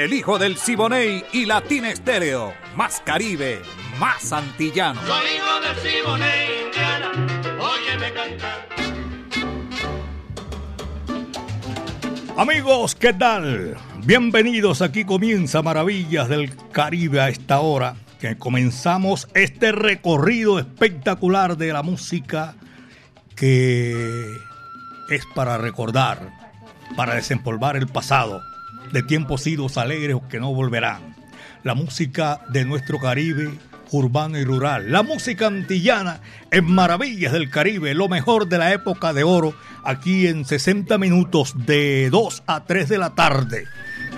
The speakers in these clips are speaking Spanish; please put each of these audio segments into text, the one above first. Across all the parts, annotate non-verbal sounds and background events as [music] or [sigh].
el hijo del Siboney y Latina Estéreo. Más Caribe, más antillano. Soy hijo del Siboney, Indiana, óyeme cantar. Amigos, ¿qué tal? Bienvenidos, aquí comienza Maravillas del Caribe a esta hora, que comenzamos este recorrido espectacular de la música que es para recordar, para desempolvar el pasado de tiempos idos alegres que no volverán. La música de nuestro Caribe urbano y rural. La música antillana en Maravillas del Caribe, lo mejor de la época de oro, aquí en 60 minutos de 2 a 3 de la tarde.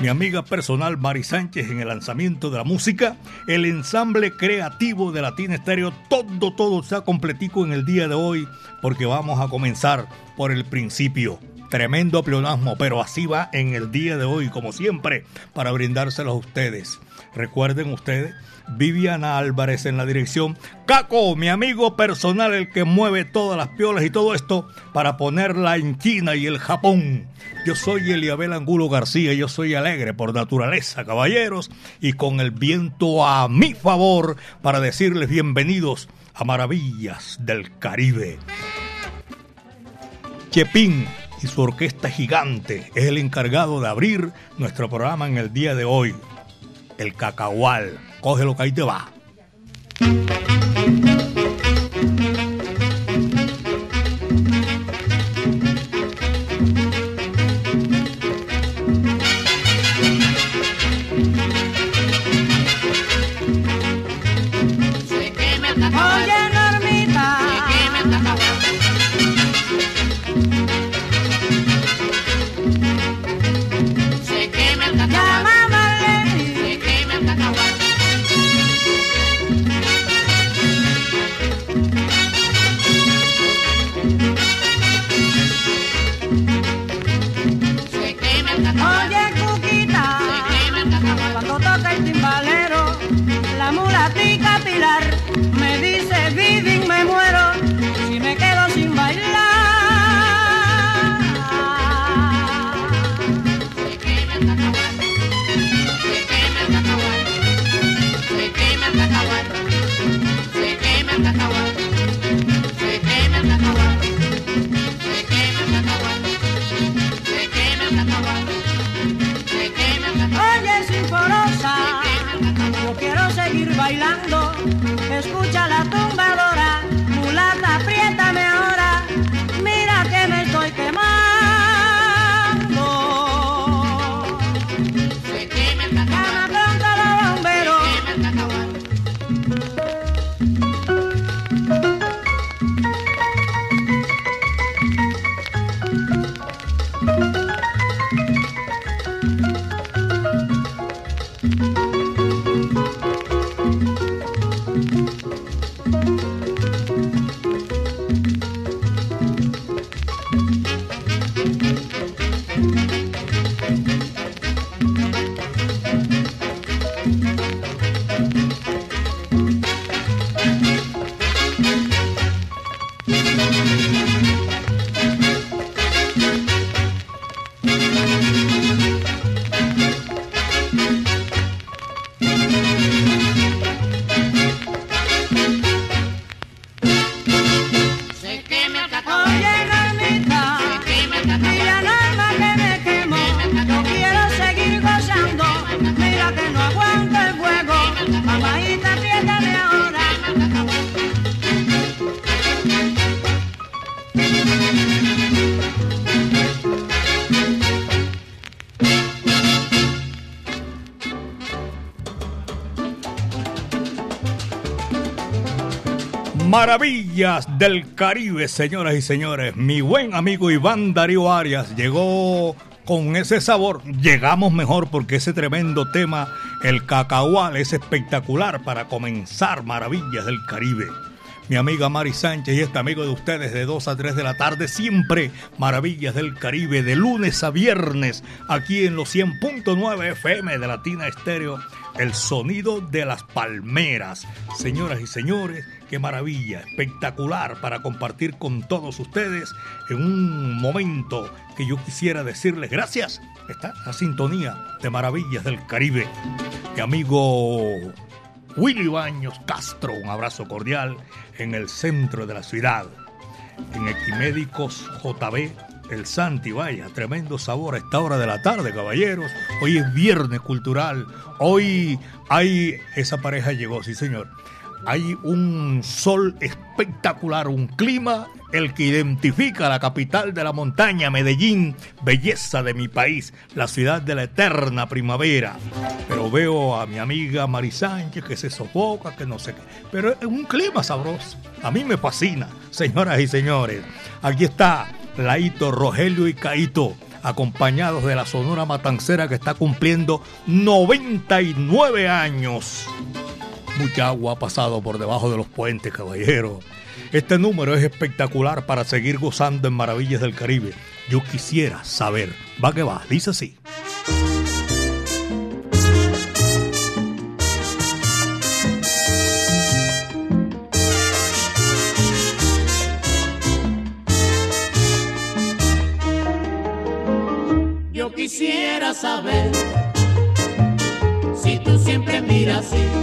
Mi amiga personal Mari Sánchez en el lanzamiento de la música, el ensamble creativo de Latina Estéreo, todo, todo ha completico en el día de hoy, porque vamos a comenzar por el principio. Tremendo pleonasmo, pero así va en el día de hoy, como siempre, para brindárselos a ustedes. Recuerden ustedes, Viviana Álvarez en la dirección. Caco, mi amigo personal, el que mueve todas las piolas y todo esto para ponerla en China y el Japón. Yo soy Eliabel Angulo García, yo soy alegre por naturaleza, caballeros, y con el viento a mi favor para decirles bienvenidos a Maravillas del Caribe. Chepín, y su orquesta gigante es el encargado de abrir nuestro programa en el día de hoy. El cacahual. Cógelo que ahí te va. Maravillas del Caribe, señoras y señores. Mi buen amigo Iván Darío Arias llegó con ese sabor llegamos mejor porque ese tremendo tema, el cacahual, es espectacular para comenzar Maravillas del Caribe. Mi amiga Mari Sánchez y este amigo de ustedes de 2 a 3 de la tarde, siempre Maravillas del Caribe, de lunes a viernes, aquí en los 100.9 FM de Latina Estéreo, el sonido de las palmeras. Señoras y señores, qué maravilla, espectacular para compartir con todos ustedes en un momento que yo quisiera decirles gracias. Está la sintonía de Maravillas del Caribe. Mi amigo Willy Baños Castro, un abrazo cordial en el centro de la ciudad. En Equimédicos JB, el Santi, vaya, tremendo sabor a esta hora de la tarde, caballeros. Hoy es viernes cultural. Hoy hay, esa pareja llegó, sí señor hay un sol espectacular, un clima el que identifica la capital de la montaña, Medellín, belleza de mi país, la ciudad de la eterna primavera. Pero veo a mi amiga Mari que se sofoca, que no sé qué. Pero es un clima sabroso. A mí me fascina, señoras y señores. Aquí está Laito, Rogelio y Caito acompañados de la Sonora Matancera que está cumpliendo 99 años. Mucha agua ha pasado por debajo de los puentes, caballero. Este número es espectacular para seguir gozando en Maravillas del Caribe. Yo quisiera saber. Va que va, dice así. Yo quisiera saber si tú siempre miras así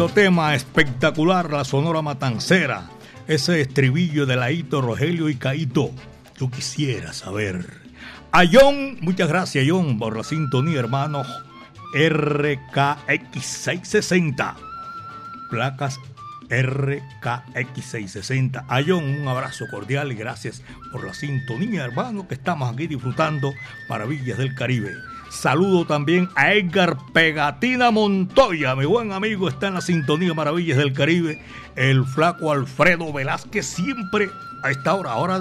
Tremendo tema espectacular, la Sonora Matancera. Ese estribillo de Laito, Rogelio y Caito. Yo quisiera saber. A John, muchas gracias John por la sintonía, hermano. RKX660. Placas RKX660. A John, un abrazo cordial y gracias por la sintonía, hermano, que estamos aquí disfrutando Maravillas del Caribe. Saludo también a Edgar Pegatina Montoya, mi buen amigo, está en la sintonía Maravillas del Caribe. El flaco Alfredo Velázquez siempre a esta hora, ahora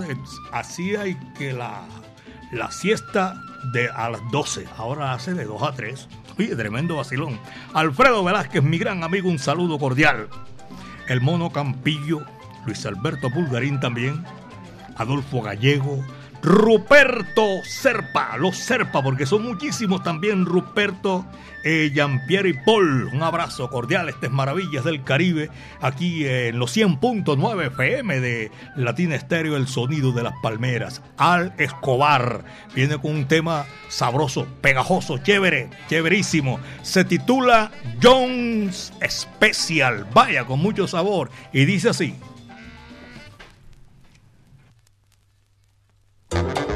así hay que la, la siesta de a las 12, ahora hace de 2 a 3. Oye, tremendo vacilón. Alfredo Velázquez, mi gran amigo, un saludo cordial. El mono Campillo, Luis Alberto Pulgarín también, Adolfo Gallego, Ruperto Serpa, los Serpa, porque son muchísimos también, Ruperto, eh, Jean-Pierre y Paul. Un abrazo cordial, estas maravillas del Caribe, aquí en los 100.9 FM de Latina Estéreo, el sonido de las palmeras. Al Escobar viene con un tema sabroso, pegajoso, chévere, chéverísimo. Se titula Jones Special, vaya, con mucho sabor, y dice así. Thank you.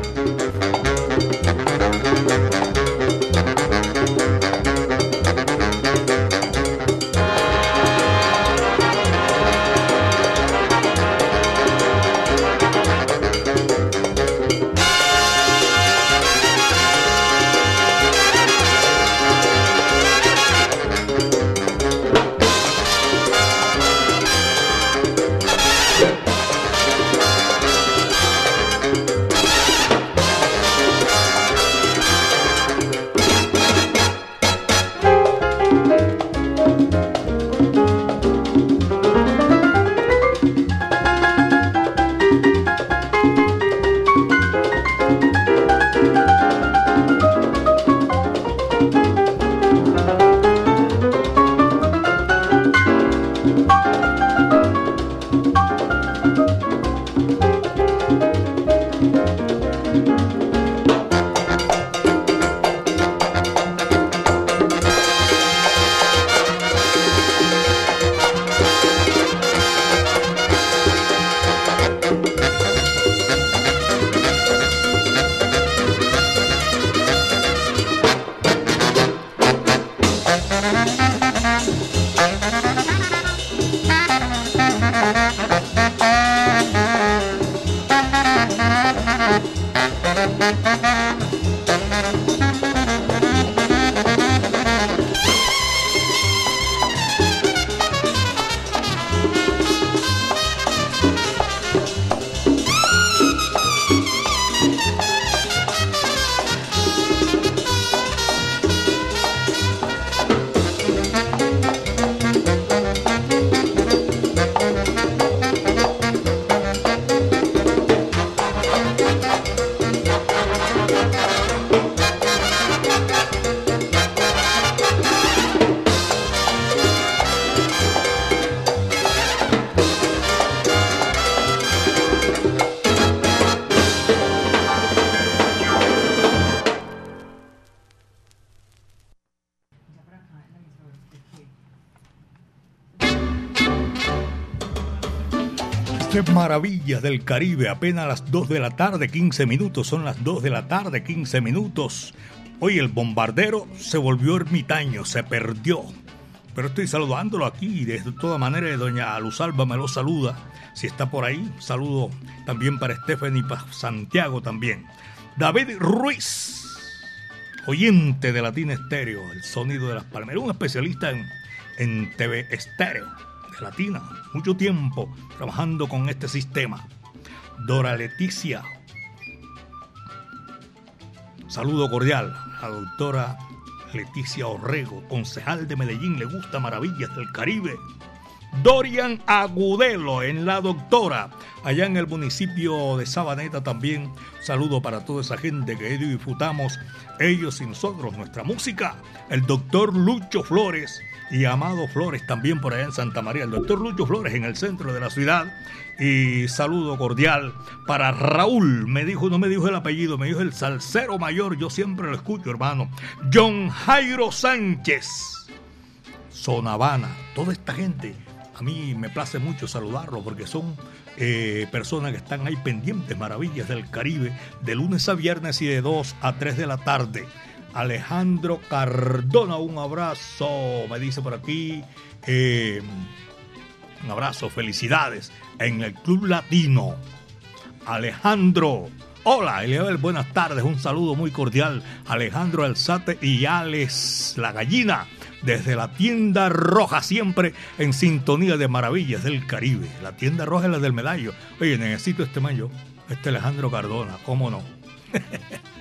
Del Caribe, apenas las 2 de la tarde, 15 minutos, son las 2 de la tarde, 15 minutos. Hoy el bombardero se volvió ermitaño, se perdió. Pero estoy saludándolo aquí de toda manera doña Luzalba me lo saluda. Si está por ahí, saludo también para Stephanie y para Santiago también. David Ruiz, oyente de Latina Estéreo, el sonido de las palmeras, un especialista en, en TV Estéreo Latina, mucho tiempo trabajando con este sistema. Dora Leticia. Saludo cordial a la doctora Leticia Orrego, concejal de Medellín, le gusta Maravillas del Caribe. Dorian Agudelo en la doctora, allá en el municipio de Sabaneta también. Saludo para toda esa gente que disfrutamos, ellos y nosotros, nuestra música. El doctor Lucho Flores, y Amado Flores también por allá en Santa María, el doctor Lucho Flores en el centro de la ciudad. Y saludo cordial para Raúl, me dijo, no me dijo el apellido, me dijo el salsero mayor, yo siempre lo escucho, hermano. John Jairo Sánchez, Sonavana, toda esta gente, a mí me place mucho saludarlo porque son eh, personas que están ahí pendientes, maravillas del Caribe, de lunes a viernes y de 2 a 3 de la tarde. Alejandro Cardona, un abrazo, me dice por aquí. Eh, un abrazo, felicidades en el Club Latino. Alejandro, Hola, Eliabel, buenas tardes. Un saludo muy cordial. Alejandro Alzate y Alex La Gallina. Desde la tienda roja, siempre en sintonía de maravillas del Caribe. La tienda roja es la del medallo. Oye, necesito este mayo. Este Alejandro Cardona, ¿cómo no? [laughs]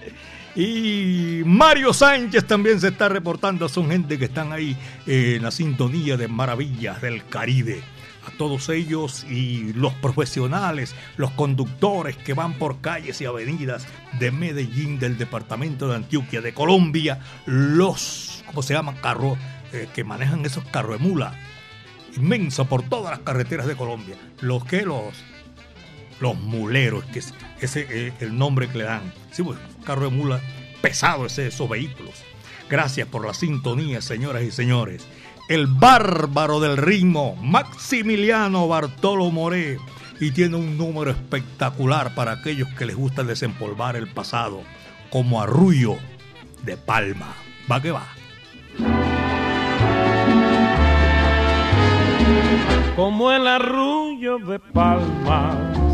y Mario Sánchez también se está reportando. Son gente que están ahí en la sintonía de maravillas del Caribe a todos ellos y los profesionales, los conductores que van por calles y avenidas de Medellín, del departamento de Antioquia, de Colombia, los, ¿cómo se llaman? Carros eh, que manejan esos carros de mula, inmenso por todas las carreteras de Colombia. Los que los, los muleros, que es, el nombre que le dan. Sí, pues, carro de mula pesado ese, esos vehículos. Gracias por la sintonía, señoras y señores el bárbaro del ritmo, Maximiliano Bartolo Moré, y tiene un número espectacular para aquellos que les gusta desempolvar el pasado, como arrullo de palma. Va que va. Como el arrullo de palmas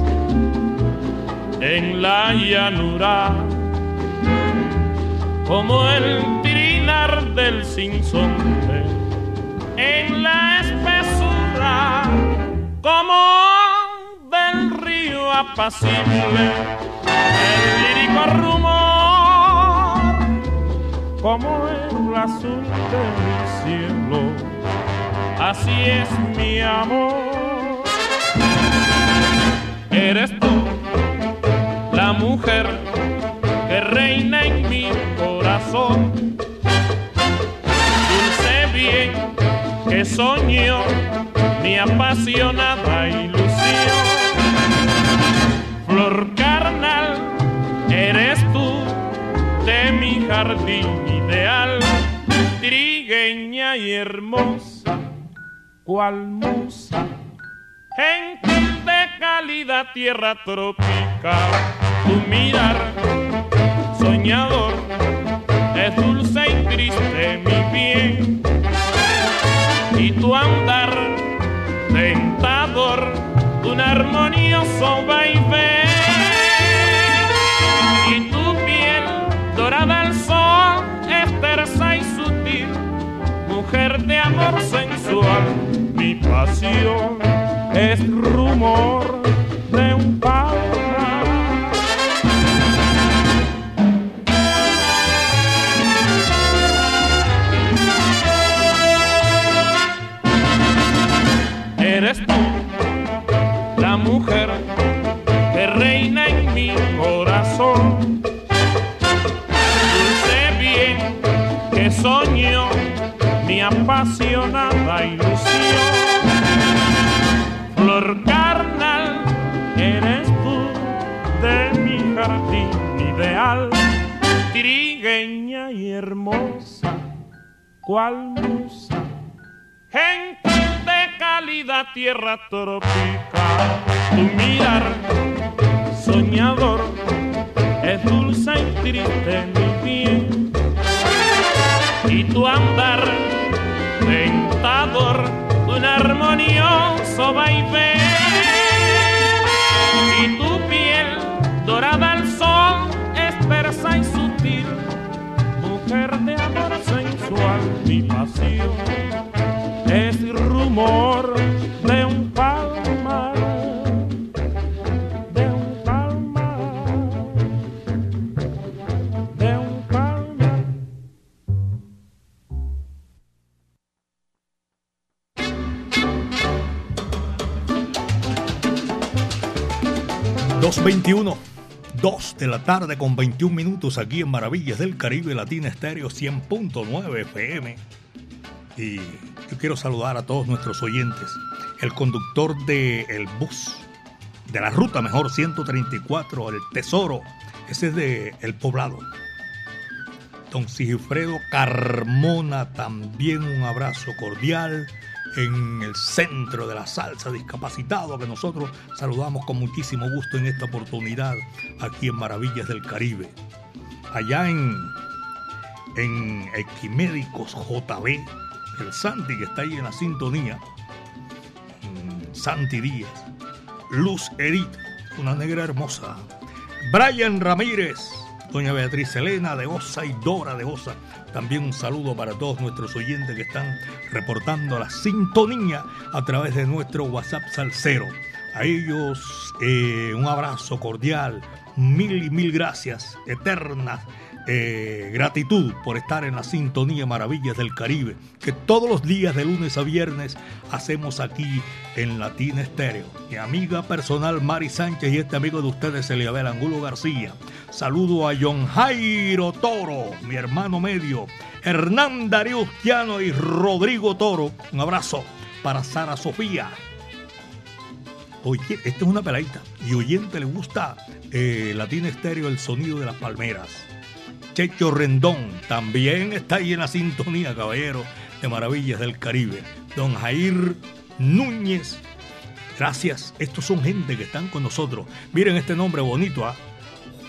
en la llanura, como el tirinar del sinsonte en la espesura como del río apacible, el lírico rumor como el azul del cielo, así es mi amor. Eres tú mujer que reina en mi corazón, dulce bien que soñó mi apasionada ilusión. Flor carnal, eres tú de mi jardín ideal, trigueña y hermosa, cual musa, gentil de cálida tierra tropical, tu mirar soñador es dulce y triste mi bien y tu andar tentador, un armonioso vaivén y tu piel dorada al sol es tersa y sutil, mujer de amor sensual, mi pasión es rumor de un palmar. Eres tú, la mujer que reina en mi corazón. Dulce bien que soñó mi apasionada ilusión. Flor carnal, eres tú de mi jardín ideal, trigueña y hermosa, cual musa. De cálida tierra tropical. Tu mirar soñador es dulce y triste mi bien. Y tu andar tentador, un armonioso vaivén. Y tu piel dorada al sol es tersa y sutil, mujer de amor sensual, mi pasión es rumor de un palmar, de un palmar, de un palmar. 221. 2 de la tarde con 21 minutos aquí en Maravillas del Caribe Latina Estéreo 100.9 FM. Y yo quiero saludar a todos nuestros oyentes. El conductor del bus, de la ruta mejor 134, el Tesoro, ese es de El Poblado. Don Sigifredo Carmona, también un abrazo cordial en el centro de la salsa discapacitado que nosotros saludamos con muchísimo gusto en esta oportunidad aquí en Maravillas del Caribe. Allá en, en Equimédicos JB, el Santi que está ahí en la sintonía, mm, Santi Díaz, Luz Edith, una negra hermosa, Brian Ramírez, doña Beatriz Elena de Osa y Dora de Osa. También un saludo para todos nuestros oyentes que están reportando la sintonía a través de nuestro WhatsApp Salcero. A ellos eh, un abrazo cordial, mil y mil gracias eternas eh, gratitud por estar en la sintonía Maravillas del Caribe, que todos los días de lunes a viernes hacemos aquí en Latina Estéreo. Mi amiga personal Mari Sánchez y este amigo de ustedes, Eliabel Angulo García. Saludo a John Jairo Toro, mi hermano medio, Hernán Darío Llano y Rodrigo Toro. Un abrazo para Sara Sofía. Oye, esta es una peladita. Y oyente le gusta eh, Latina Estéreo, el sonido de las palmeras. Checho Rendón también está ahí en la sintonía, caballero, de Maravillas del Caribe. Don Jair Núñez, gracias. Estos son gente que están con nosotros. Miren este nombre bonito, ¿ah?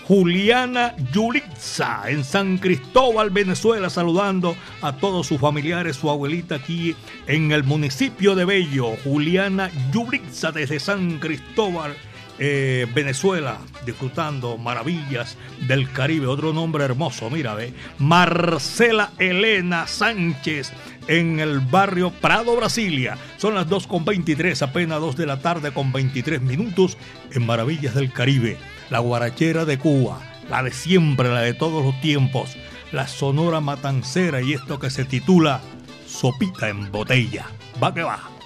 Juliana Yulitza en San Cristóbal, Venezuela, saludando a todos sus familiares, su abuelita aquí en el municipio de Bello. Juliana Yulitza desde San Cristóbal, eh, Venezuela, disfrutando maravillas del Caribe. Otro nombre hermoso, mira, ve. Marcela Elena Sánchez en el barrio Prado, Brasilia. Son las 2.23, apenas 2 de la tarde con 23 minutos en Maravillas del Caribe. La guarachera de Cuba, la de siempre, la de todos los tiempos. La sonora matancera y esto que se titula Sopita en botella. Va que va.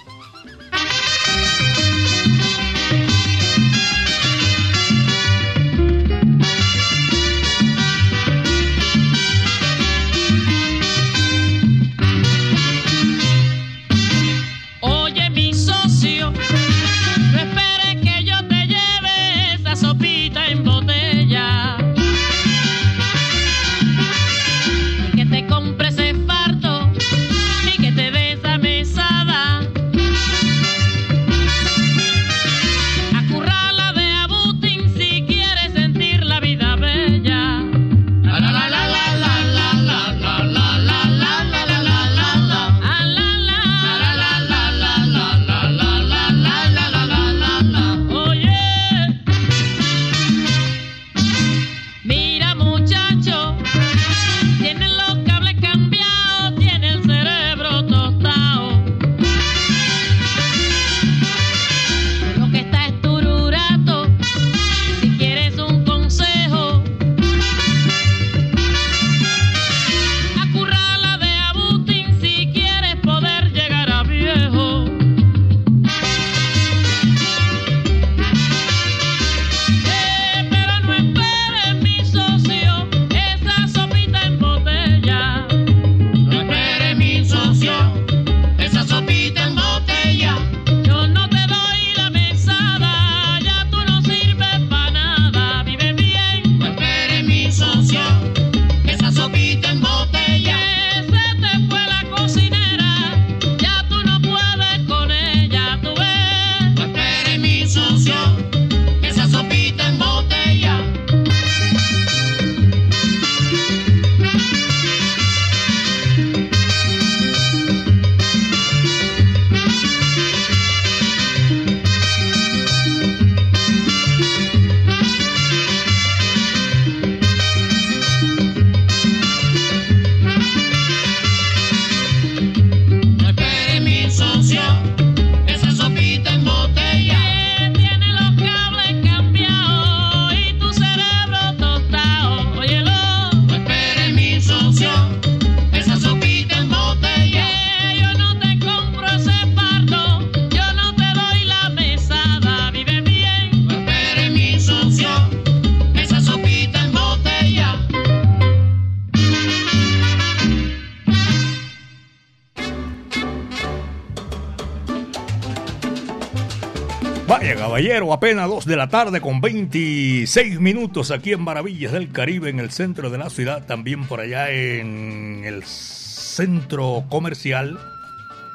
Apenas 2 de la tarde con 26 minutos aquí en Maravillas del Caribe, en el centro de la ciudad, también por allá en el centro comercial.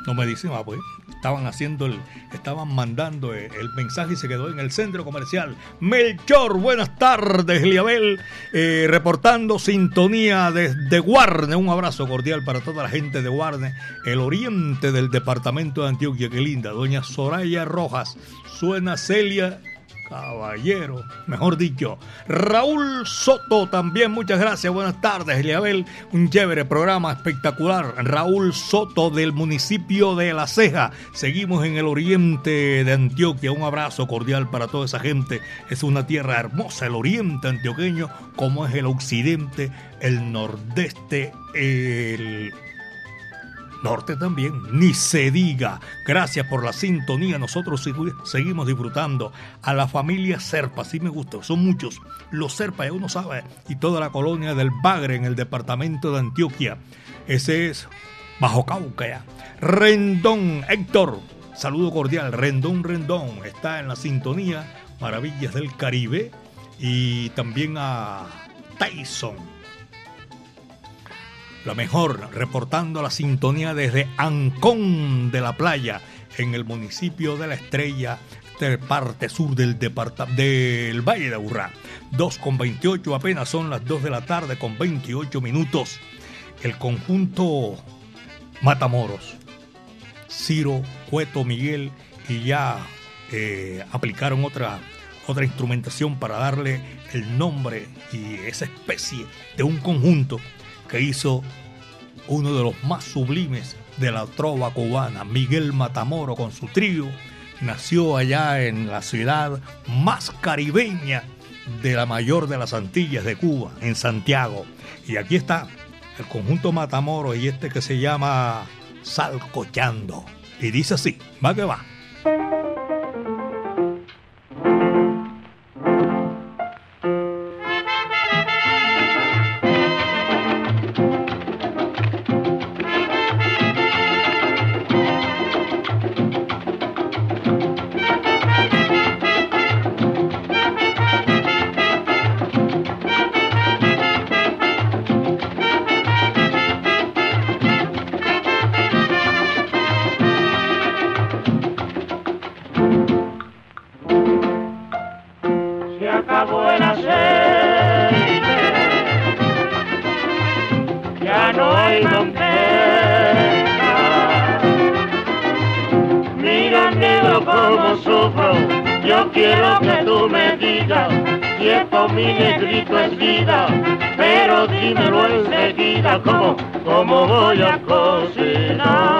No me dicen, ah, pues, estaban haciendo el, estaban mandando el, mensaje y se quedó en el centro comercial. Melchor, buenas tardes, Liabel, eh, reportando sintonía desde Guarne. Un abrazo cordial para toda la gente de Guarne, el oriente del departamento de Antioquia, qué linda. Doña Soraya Rojas, suena Celia caballero, mejor dicho. Raúl Soto también, muchas gracias, buenas tardes, Eliabel. Un chévere programa espectacular. Raúl Soto del municipio de La Ceja. Seguimos en el oriente de Antioquia. Un abrazo cordial para toda esa gente. Es una tierra hermosa, el oriente antioqueño, como es el occidente, el nordeste, el norte también, ni se diga. Gracias por la sintonía, nosotros seguimos disfrutando. A la familia Serpa, sí me gusta, son muchos. Los Serpa, uno sabe, y toda la colonia del Bagre en el departamento de Antioquia. Ese es Bajo Cauca ya. Rendón, Héctor, saludo cordial. Rendón, Rendón, está en la sintonía Maravillas del Caribe. Y también a Tyson la mejor, reportando la sintonía desde Ancón de la Playa, en el municipio de La Estrella, de parte sur del, del Valle de Aburrá. 2 con 28, apenas son las 2 de la tarde con 28 minutos. El conjunto Matamoros, Ciro, Cueto, Miguel y ya eh, aplicaron otra, otra instrumentación para darle el nombre y esa especie de un conjunto que hizo uno de los más sublimes de la trova cubana, Miguel Matamoro con su trío, nació allá en la ciudad más caribeña de la mayor de las Antillas de Cuba, en Santiago. Y aquí está el conjunto Matamoro y este que se llama Salcochando. Y dice así, va que va. mi negrito es vida, pero dímelo enseguida, ¿cómo, cómo voy a cocinar?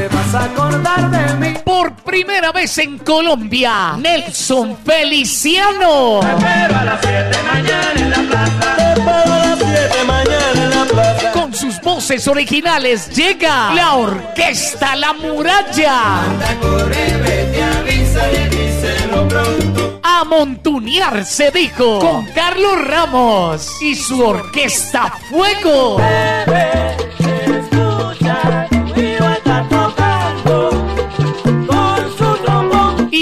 Te vas a acordar de mí. Por primera vez en Colombia, Nelson Feliciano. Pero a las 7 mañana en la plaza. Te espero a las 7 mañana en la plaza. Con sus voces originales llega la Orquesta La Muralla. Corre, vete, avísale, díselo pronto. A montunear se dijo con Carlos Ramos y su Orquesta Fuego. Bebé,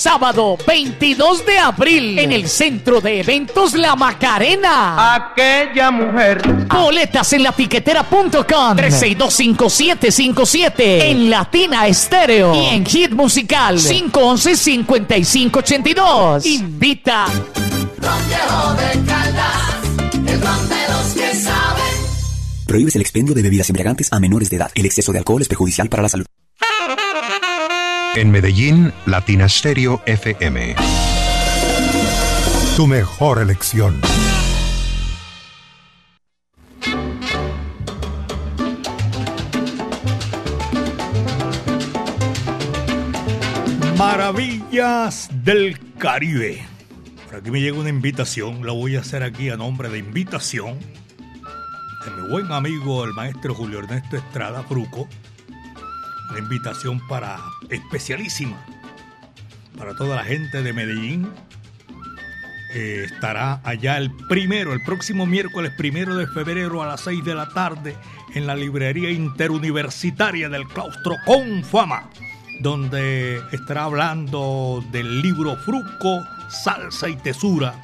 Sábado 22 de abril en el Centro de Eventos La Macarena. Aquella mujer. Boletas en latiquetera.com 3625757 en Latina Estéreo y en Hit Musical 511-5582. Invita. Prohíbes el expendio de bebidas embriagantes a menores de edad. El exceso de alcohol es perjudicial para la salud. En Medellín, Latina Stereo FM. Tu mejor elección. Maravillas del Caribe. Por aquí me llega una invitación, la voy a hacer aquí a nombre de invitación de mi buen amigo el maestro Julio Ernesto Estrada Fruco. Una invitación para especialísima para toda la gente de Medellín. Eh, estará allá el primero, el próximo miércoles primero de febrero a las 6 de la tarde en la librería interuniversitaria del claustro con fama donde estará hablando del libro Fruco, Salsa y Tesura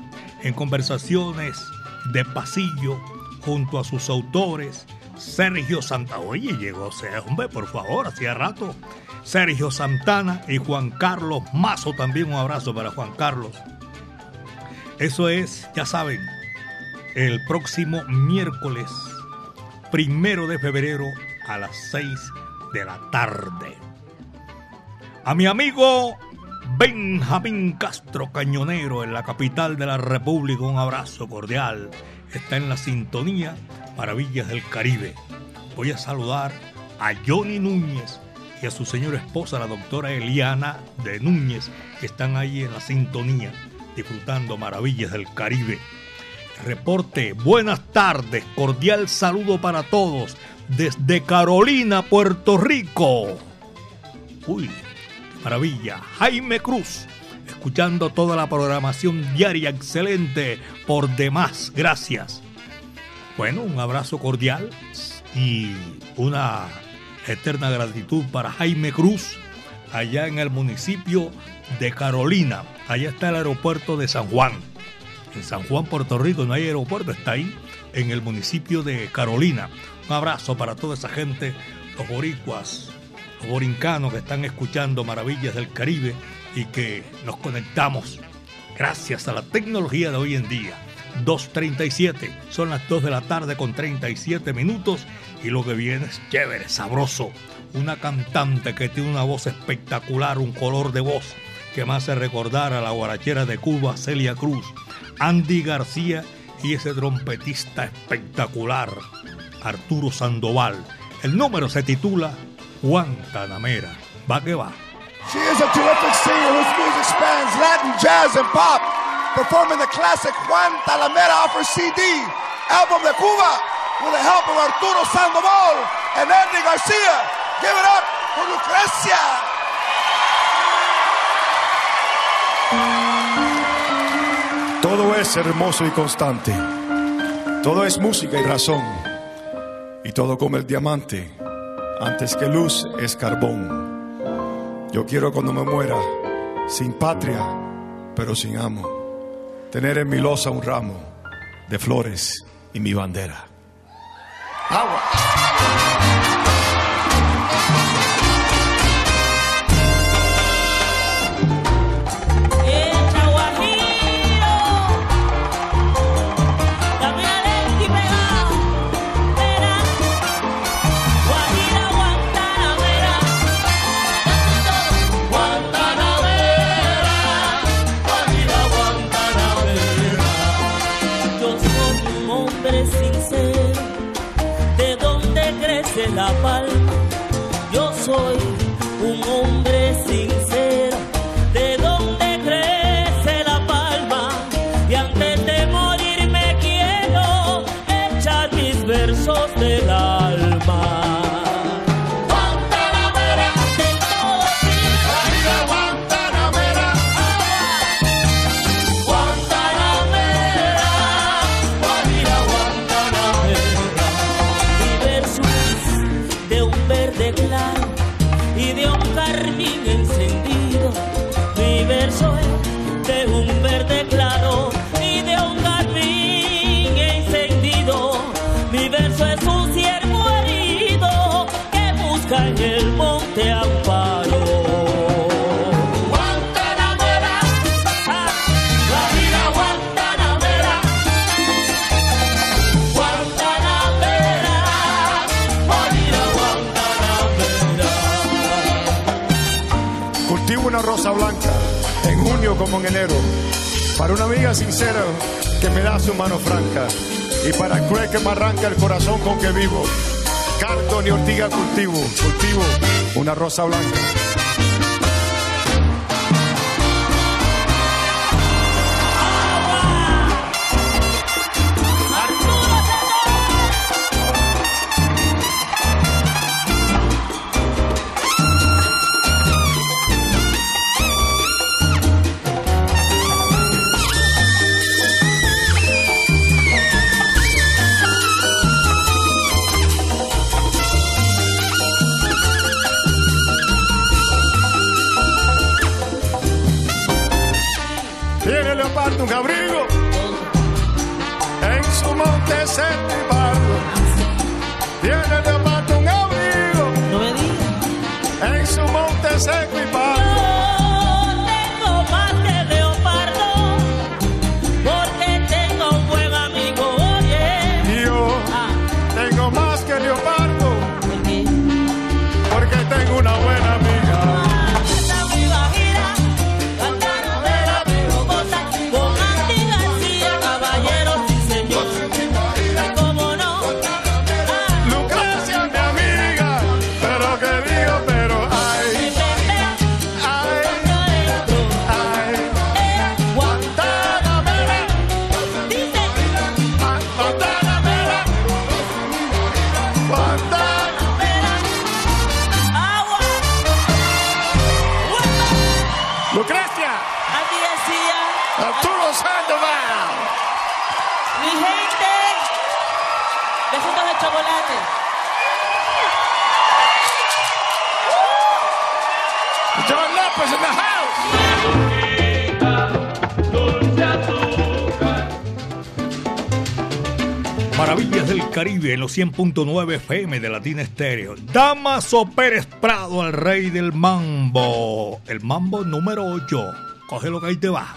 en conversaciones de pasillo junto a sus autores Sergio Santa. Oye, llegó ese hombre, por favor, hacía rato. Sergio Santana y Juan Carlos Mazo también. Un abrazo para Juan Carlos. Eso es, ya saben, el próximo miércoles primero de febrero a las 6 de la tarde. A mi amigo Benjamín Castro Cañonero en la capital de la República, un abrazo cordial. Está en la sintonía Maravillas del Caribe. Voy a saludar a Johnny Núñez y a su señora esposa, la doctora Eliana de Núñez, que están ahí en la sintonía disfrutando Maravillas del Caribe. Reporte, buenas tardes, cordial saludo para todos desde Carolina, Puerto Rico. Uy, maravilla. Jaime Cruz, escuchando toda la programación diaria excelente por demás. Gracias. Bueno, un abrazo cordial y una eterna gratitud para Jaime Cruz, allá en el municipio de Carolina. Allá está el aeropuerto de San Juan. En San Juan, Puerto Rico, no hay aeropuerto, está ahí en el municipio de Carolina. Un abrazo para toda esa gente, los boricuas, los borincanos que están escuchando Maravillas del Caribe y que nos conectamos gracias a la tecnología de hoy en día. 2.37, son las 2 de la tarde con 37 minutos y lo que viene es chévere, sabroso. Una cantante que tiene una voz espectacular, un color de voz que me hace recordar a la guarachera de Cuba, Celia Cruz, Andy García y ese trompetista espectacular, Arturo Sandoval. El número se titula Guantanamera. Va que va. She is a terrific singer whose music spans Latin, jazz, and pop, performing the classic Juan Talamera off her CD, album de Cuba, with the help of Arturo Sandoval and Andy Garcia. Give it up for Lucrecia. Todo es hermoso y constante. Todo es música y razón. Y todo como el diamante. Antes que luz es carbón. Yo quiero cuando me muera, sin patria, pero sin amo, tener en mi losa un ramo de flores y mi bandera. Agua. Como en enero. Para una amiga sincera que me da su mano franca. Y para cruel que me arranca el corazón con que vivo. Cardo ni ortiga cultivo. Cultivo una rosa blanca. Los 100.9 FM de Latina Estéreo. Damaso Pérez Prado, el rey del mambo. El mambo número 8. Coge lo que ahí te va.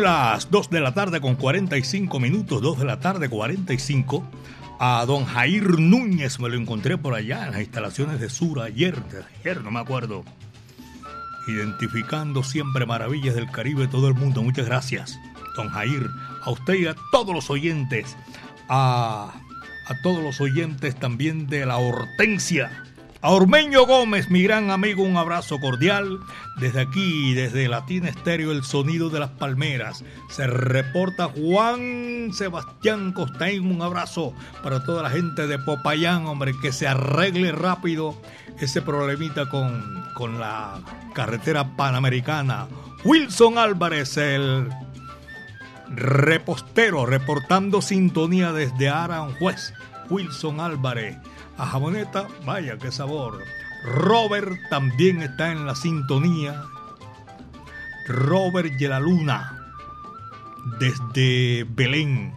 Las 2 de la tarde con 45 minutos, 2 de la tarde 45. A don Jair Núñez me lo encontré por allá en las instalaciones de Sura ayer, ayer no me acuerdo. Identificando siempre maravillas del Caribe todo el mundo. Muchas gracias, don Jair. A usted y a todos los oyentes. A, a todos los oyentes también de la Hortensia a Ormeño Gómez, mi gran amigo, un abrazo cordial. Desde aquí, desde Latina Estéreo, el sonido de las palmeras. Se reporta Juan Sebastián Costaín. Un abrazo para toda la gente de Popayán, hombre, que se arregle rápido ese problemita con, con la carretera panamericana. Wilson Álvarez, el repostero, reportando sintonía desde Aranjuez. Wilson Álvarez a jamoneta, vaya qué sabor. Robert también está en la sintonía. Robert Luna desde Belén.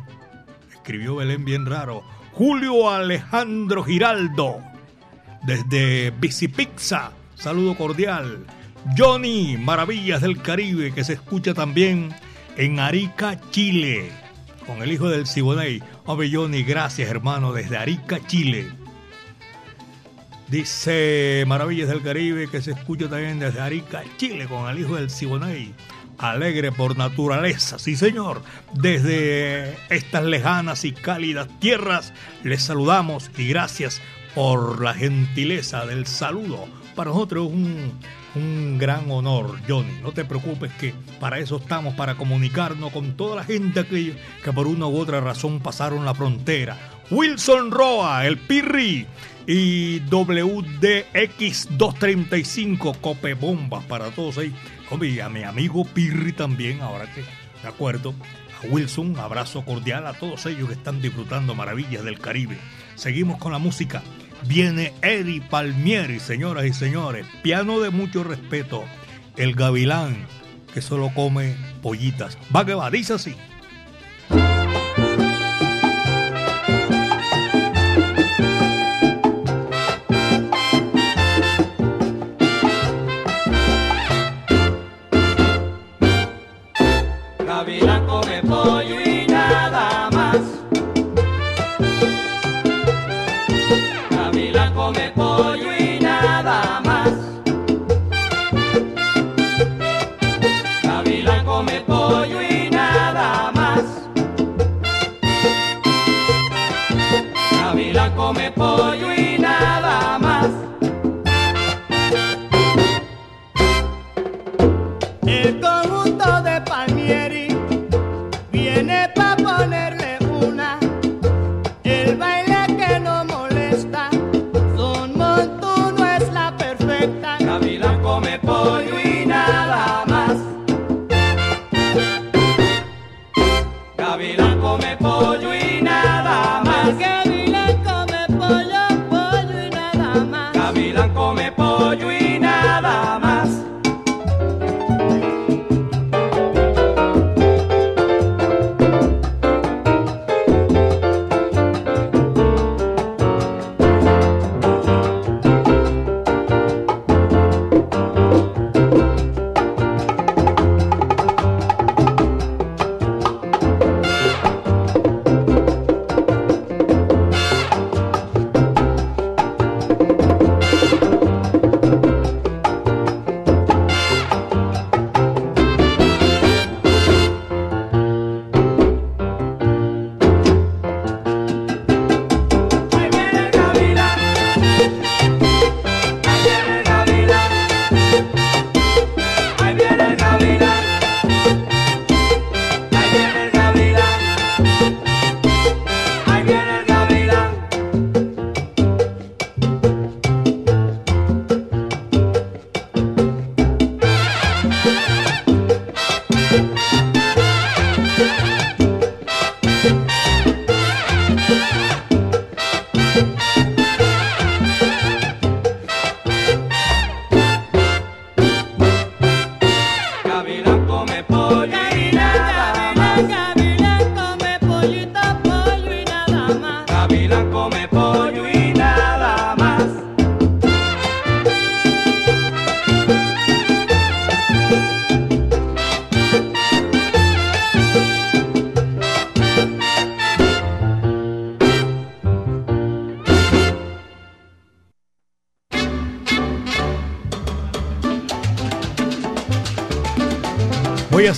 Escribió Belén bien raro. Julio Alejandro Giraldo, desde Bicipizza. Saludo cordial. Johnny, Maravillas del Caribe, que se escucha también en Arica, Chile, con el hijo del Siboney. Hombre, Johnny, gracias hermano, desde Arica, Chile. Dice Maravillas del Caribe que se escucha también desde Arica, Chile, con el hijo del Siboney. alegre por naturaleza, sí señor. Desde estas lejanas y cálidas tierras les saludamos y gracias por la gentileza del saludo. Para nosotros es un, un gran honor, Johnny. No te preocupes que para eso estamos, para comunicarnos con toda la gente que, que por una u otra razón pasaron la frontera. Wilson Roa, el Pirri y WDX235, Cope Bombas para todos ahí. Y a mi amigo Pirri también, ahora que de acuerdo. A Wilson, abrazo cordial a todos ellos que están disfrutando maravillas del Caribe. Seguimos con la música. Viene Eddie Palmieri, señoras y señores. Piano de mucho respeto. El gavilán que solo come pollitas. Va que va, dice así. Come oh,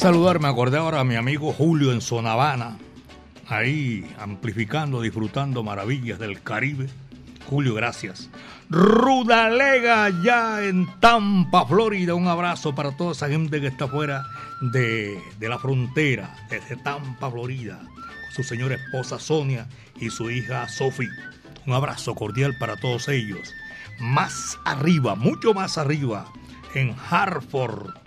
saludar, me acordé ahora a mi amigo Julio en Sonavana, ahí amplificando, disfrutando maravillas del Caribe. Julio, gracias. Rudalega ya en Tampa, Florida. Un abrazo para toda esa gente que está fuera de, de la frontera, desde Tampa, Florida, con su señora esposa Sonia y su hija Sophie. Un abrazo cordial para todos ellos. Más arriba, mucho más arriba, en Hartford,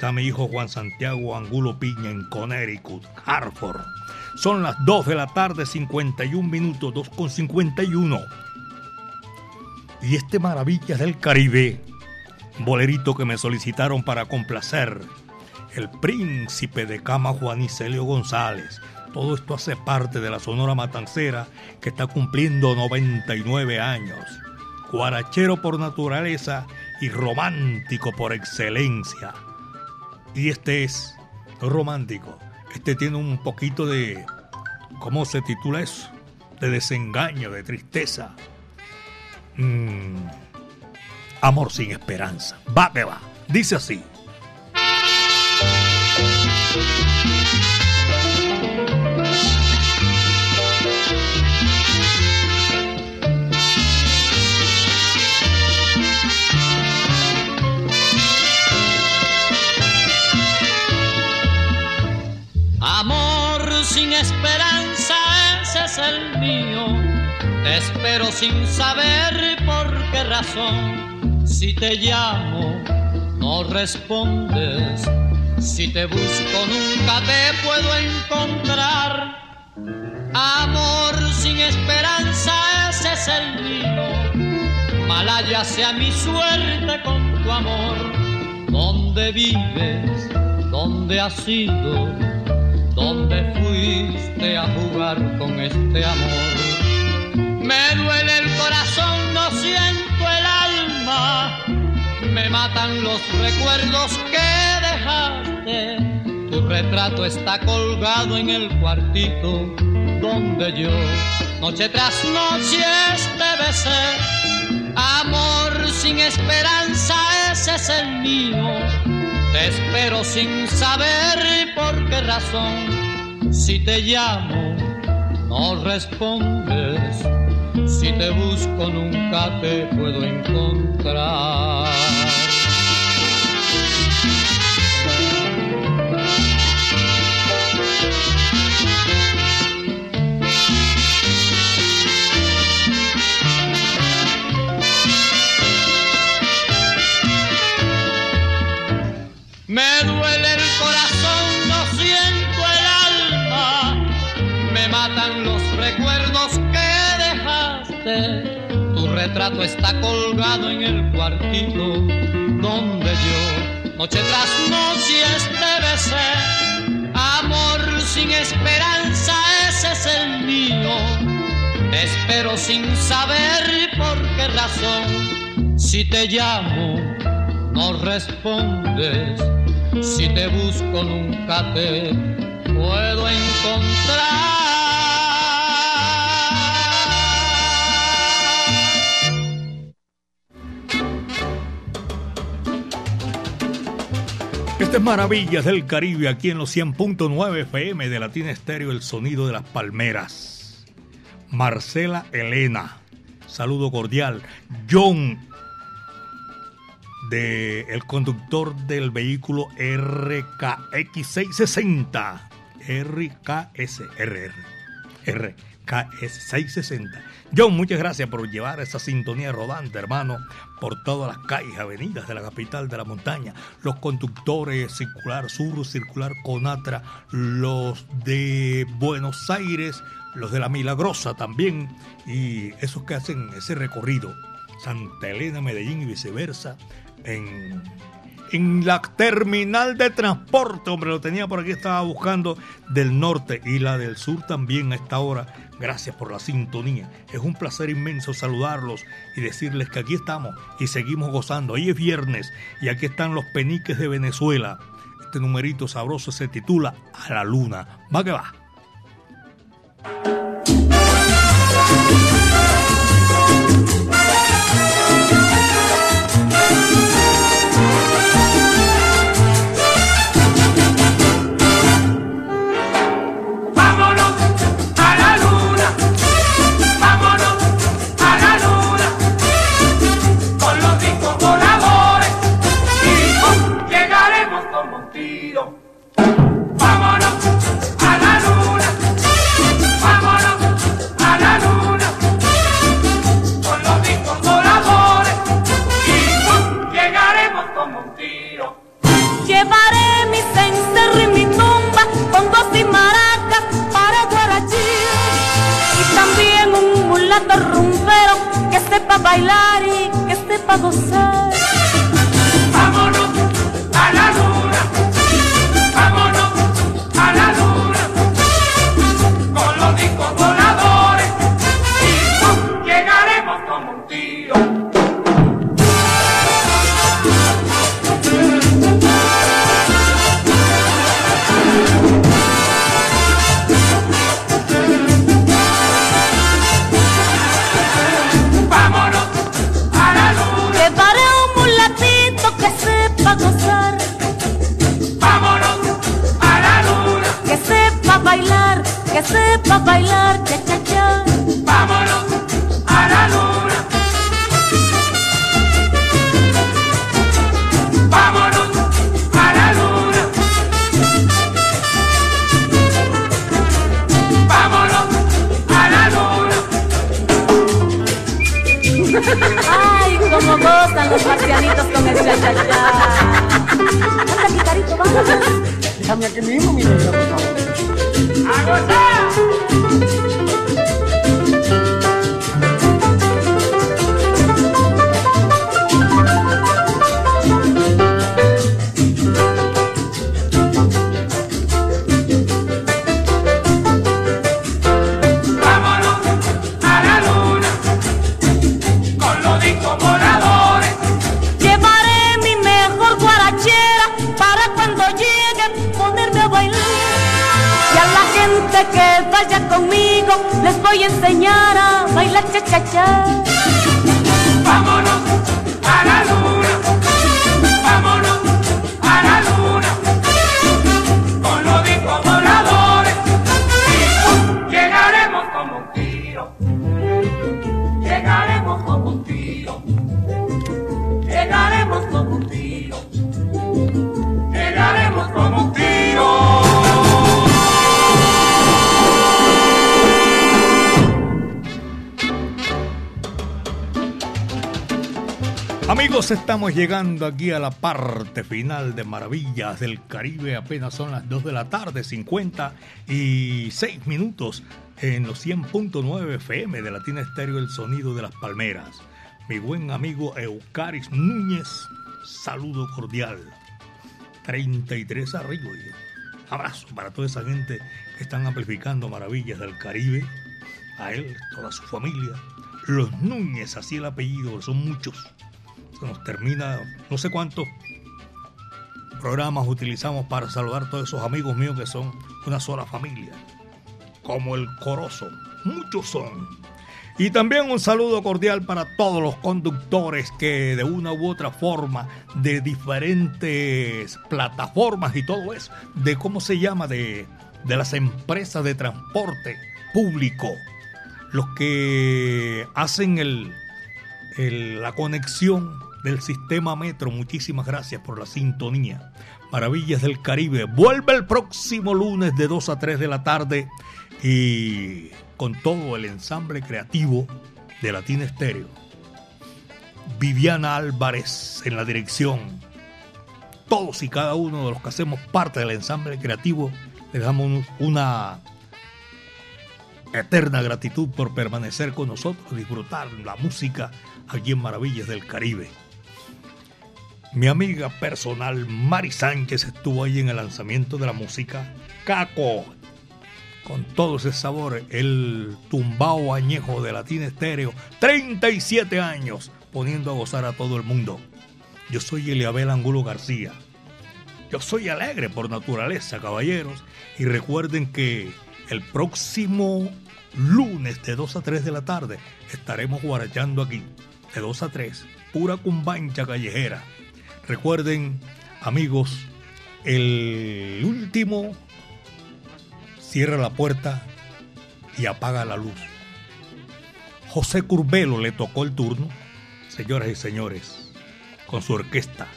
Está mi hijo Juan Santiago Angulo Piña en Connecticut, Hartford. Son las 2 de la tarde, 51 minutos, 2 con 51. Y este Maravillas del Caribe, bolerito que me solicitaron para complacer, el príncipe de cama Juan Iselio González. Todo esto hace parte de la Sonora Matancera que está cumpliendo 99 años. Guarachero por naturaleza y romántico por excelencia. Y este es romántico. Este tiene un poquito de... ¿Cómo se titula eso? De desengaño, de tristeza. Mm. Amor sin esperanza. Va que va. Dice así. El mío. Te espero sin saber por qué razón. Si te llamo, no respondes. Si te busco, nunca te puedo encontrar. Amor sin esperanza, ese es el mío. Malaya sea mi suerte con tu amor. ¿Dónde vives? ¿Dónde has ido? ¿Dónde fuiste a jugar con este amor? Me duele el corazón, no siento el alma. Me matan los recuerdos que dejaste. Tu retrato está colgado en el cuartito donde yo noche tras noche te besé. Amor sin esperanza, ese es el mío. Te espero sin saber por qué razón. Si te llamo, no respondes. Si te busco, nunca te puedo encontrar. Tu retrato está colgado en el cuartito donde yo, noche tras noche, te besé. Amor sin esperanza, ese es el mío. Espero sin saber por qué razón. Si te llamo, no respondes. Si te busco nunca te puedo encontrar. Maravillas del Caribe, aquí en los 100.9 FM de Latina Estéreo, el sonido de las palmeras. Marcela Elena, saludo cordial. John, de el conductor del vehículo RKX660. RKS, RR, RKS660. John, muchas gracias por llevar esa sintonía rodante, hermano, por todas las calles, avenidas de la capital de la montaña. Los conductores Circular Sur, Circular Conatra, los de Buenos Aires, los de la Milagrosa también, y esos que hacen ese recorrido. Santa Elena, Medellín y viceversa, en, en la terminal de transporte, hombre, lo tenía por aquí, estaba buscando del norte y la del sur también a esta hora. Gracias por la sintonía. Es un placer inmenso saludarlos y decirles que aquí estamos y seguimos gozando. Hoy es viernes y aquí están los peniques de Venezuela. Este numerito sabroso se titula A la Luna. Va que va. Estamos llegando aquí a la parte final de Maravillas del Caribe. Apenas son las 2 de la tarde, 56 minutos en los 100.9 FM de Latina Estéreo, el sonido de las palmeras. Mi buen amigo Eucaris Núñez, saludo cordial. 33 arriba. y Abrazo para toda esa gente que están amplificando Maravillas del Caribe. A él, toda su familia. Los Núñez, así el apellido, son muchos nos termina, no sé cuántos programas utilizamos para saludar a todos esos amigos míos que son una sola familia, como el Corozo, muchos son. Y también un saludo cordial para todos los conductores que de una u otra forma, de diferentes plataformas y todo eso, de cómo se llama, de, de las empresas de transporte público, los que hacen el, el- la conexión del sistema metro. Muchísimas gracias por la sintonía. Maravillas del Caribe. Vuelve el próximo lunes de 2 a 3 de la tarde y con todo el ensamble creativo de Latina Estéreo. Viviana Álvarez en la dirección. Todos y cada uno de los que hacemos parte del ensamble creativo le damos una eterna gratitud por permanecer con nosotros, disfrutar la música aquí en Maravillas del Caribe. Mi amiga personal Mari Sánchez estuvo ahí en el lanzamiento de la música Caco, con todo ese sabor, el tumbao añejo de Latina Estéreo, 37 años poniendo a gozar a todo el mundo. Yo soy Eliabel Angulo García. Yo soy alegre por naturaleza, caballeros, y recuerden que el próximo lunes de 2 a 3 de la tarde estaremos guarachando aquí, de 2 a 3, pura cumbancha callejera. Recuerden, amigos, el último cierra la puerta y apaga la luz. José Curbelo le tocó el turno, señoras y señores, con su orquesta,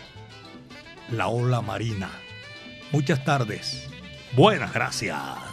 La Ola Marina. Muchas tardes. Buenas gracias.